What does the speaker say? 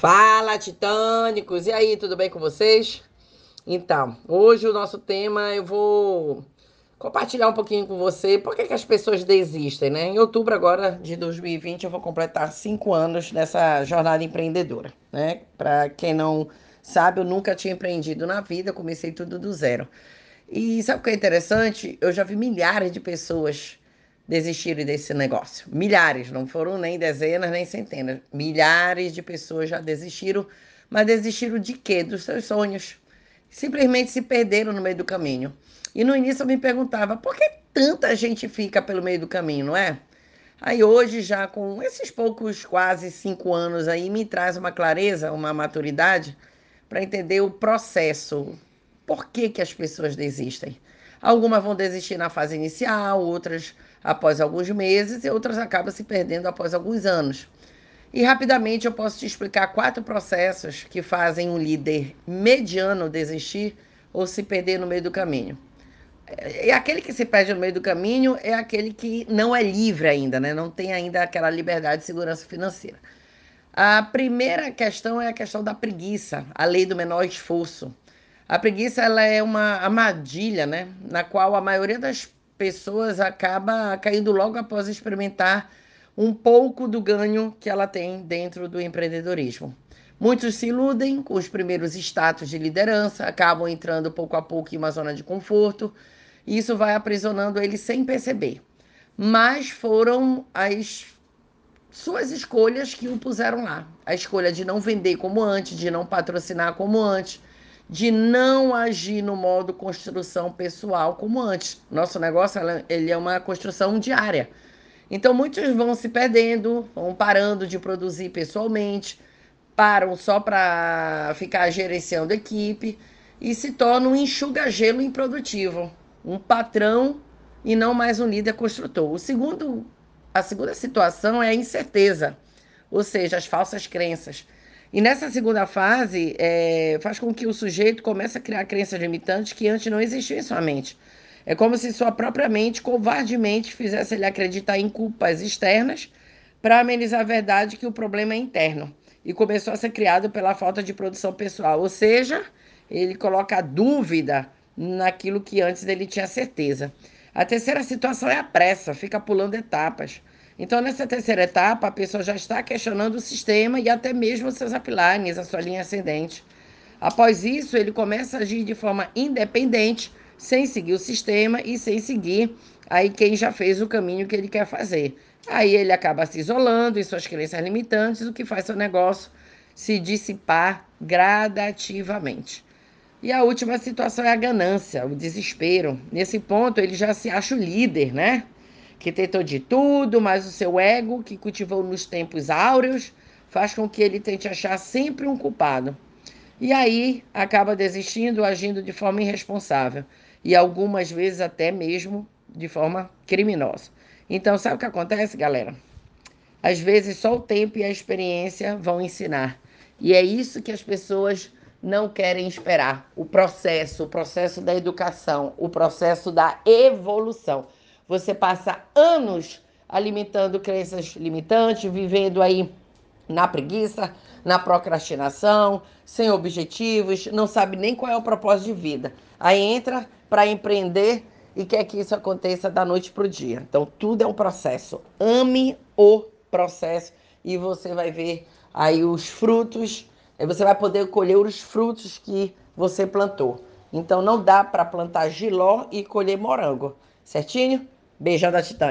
Fala, titânicos! E aí, tudo bem com vocês? Então, hoje o nosso tema eu vou compartilhar um pouquinho com você por que, que as pessoas desistem, né? Em outubro agora de 2020 eu vou completar cinco anos nessa jornada empreendedora, né? Para quem não sabe, eu nunca tinha empreendido na vida, comecei tudo do zero. E sabe o que é interessante? Eu já vi milhares de pessoas desistirem desse negócio. Milhares, não foram nem dezenas, nem centenas. Milhares de pessoas já desistiram, mas desistiram de quê? Dos seus sonhos. Simplesmente se perderam no meio do caminho. E no início eu me perguntava, por que tanta gente fica pelo meio do caminho, não é? Aí hoje, já com esses poucos quase cinco anos aí, me traz uma clareza, uma maturidade para entender o processo. Por que, que as pessoas desistem? Algumas vão desistir na fase inicial, outras após alguns meses e outras acabam se perdendo após alguns anos. E rapidamente eu posso te explicar quatro processos que fazem um líder mediano desistir ou se perder no meio do caminho. E aquele que se perde no meio do caminho é aquele que não é livre ainda, né? não tem ainda aquela liberdade de segurança financeira. A primeira questão é a questão da preguiça, a lei do menor esforço. A preguiça ela é uma armadilha, né, na qual a maioria das pessoas acaba caindo logo após experimentar um pouco do ganho que ela tem dentro do empreendedorismo. Muitos se iludem com os primeiros status de liderança, acabam entrando pouco a pouco em uma zona de conforto, e isso vai aprisionando eles sem perceber. Mas foram as suas escolhas que o puseram lá. A escolha de não vender como antes, de não patrocinar como antes, de não agir no modo construção pessoal como antes. Nosso negócio ele é uma construção diária. Então muitos vão se perdendo, vão parando de produzir pessoalmente, param só para ficar gerenciando equipe e se tornam um enxuga-gelo improdutivo, um patrão e não mais um líder construtor. O segundo, a segunda situação é a incerteza, ou seja, as falsas crenças. E nessa segunda fase, é, faz com que o sujeito comece a criar crenças limitantes que antes não existiam em sua mente. É como se sua própria mente covardemente fizesse ele acreditar em culpas externas para amenizar a verdade que o problema é interno. E começou a ser criado pela falta de produção pessoal. Ou seja, ele coloca dúvida naquilo que antes ele tinha certeza. A terceira situação é a pressa, fica pulando etapas. Então, nessa terceira etapa, a pessoa já está questionando o sistema e até mesmo seus uplines, a sua linha ascendente. Após isso, ele começa a agir de forma independente, sem seguir o sistema e sem seguir aí quem já fez o caminho que ele quer fazer. Aí ele acaba se isolando em suas crenças limitantes, o que faz seu negócio se dissipar gradativamente. E a última situação é a ganância, o desespero. Nesse ponto, ele já se acha o líder, né? Que tentou de tudo, mas o seu ego, que cultivou nos tempos áureos, faz com que ele tente achar sempre um culpado. E aí acaba desistindo, agindo de forma irresponsável e algumas vezes até mesmo de forma criminosa. Então, sabe o que acontece, galera? Às vezes só o tempo e a experiência vão ensinar. E é isso que as pessoas não querem esperar. O processo, o processo da educação, o processo da evolução. Você passa anos alimentando crenças limitantes, vivendo aí na preguiça, na procrastinação, sem objetivos, não sabe nem qual é o propósito de vida. Aí entra para empreender e quer que isso aconteça da noite para o dia. Então, tudo é um processo. Ame o processo e você vai ver aí os frutos, você vai poder colher os frutos que você plantou. Então, não dá para plantar giló e colher morango, certinho? Beijão da Titânia.